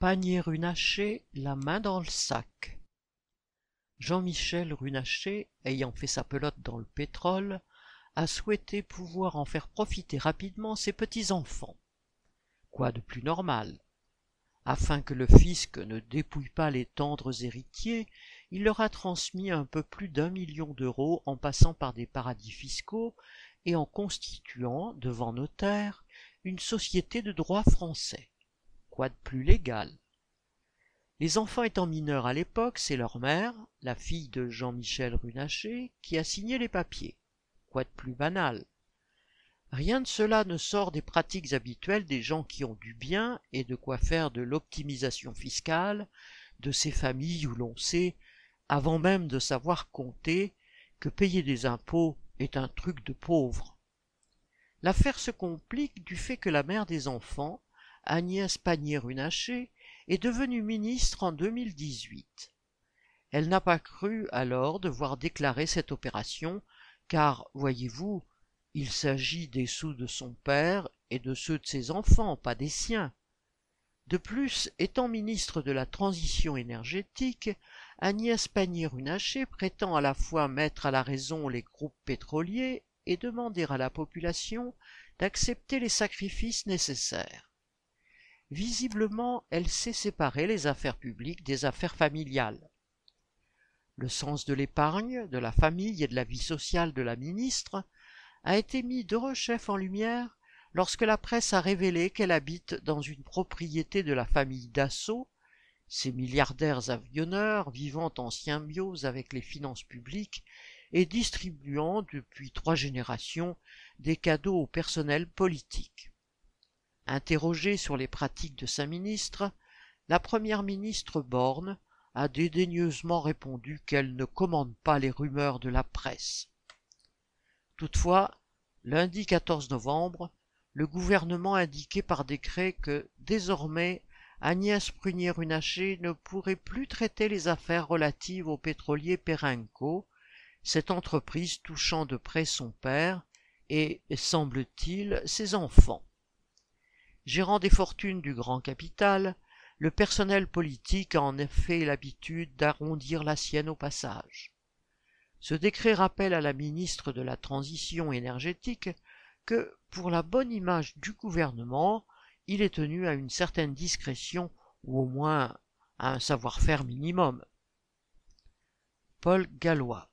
Panier-Runacher, la main dans le sac. Jean-Michel Runacher, ayant fait sa pelote dans le pétrole, a souhaité pouvoir en faire profiter rapidement ses petits-enfants. Quoi de plus normal? Afin que le fisc ne dépouille pas les tendres héritiers, il leur a transmis un peu plus d'un million d'euros en passant par des paradis fiscaux et en constituant, devant notaire, une société de droit français. Quoi de plus légal? Les enfants étant mineurs à l'époque, c'est leur mère, la fille de Jean-Michel Runacher, qui a signé les papiers. Quoi de plus banal? Rien de cela ne sort des pratiques habituelles des gens qui ont du bien et de quoi faire de l'optimisation fiscale de ces familles où l'on sait, avant même de savoir compter, que payer des impôts est un truc de pauvre. L'affaire se complique du fait que la mère des enfants, Agnès Pannier-Runacher, est devenue ministre en 2018. Elle n'a pas cru alors devoir déclarer cette opération, car, voyez-vous, il s'agit des sous de son père et de ceux de ses enfants, pas des siens. De plus, étant ministre de la Transition énergétique, Agnès Pannier-Runacher prétend à la fois mettre à la raison les groupes pétroliers et demander à la population d'accepter les sacrifices nécessaires. Visiblement, elle sait séparer les affaires publiques des affaires familiales. Le sens de l'épargne, de la famille et de la vie sociale de la ministre a été mis de rechef en lumière lorsque la presse a révélé qu'elle habite dans une propriété de la famille Dassault, ces milliardaires avionneurs vivant en symbiose avec les finances publiques et distribuant depuis trois générations des cadeaux au personnel politique. Interrogée sur les pratiques de sa ministre, la première ministre Borne a dédaigneusement répondu qu'elle ne commande pas les rumeurs de la presse. Toutefois, lundi 14 novembre, le gouvernement indiquait par décret que, désormais, Agnès Prunier-Runacher ne pourrait plus traiter les affaires relatives au pétrolier Perenco, cette entreprise touchant de près son père et, semble-t-il, ses enfants. Gérant des fortunes du grand capital, le personnel politique a en effet l'habitude d'arrondir la sienne au passage. Ce décret rappelle à la ministre de la Transition énergétique que, pour la bonne image du gouvernement, il est tenu à une certaine discrétion ou au moins à un savoir-faire minimum. Paul Gallois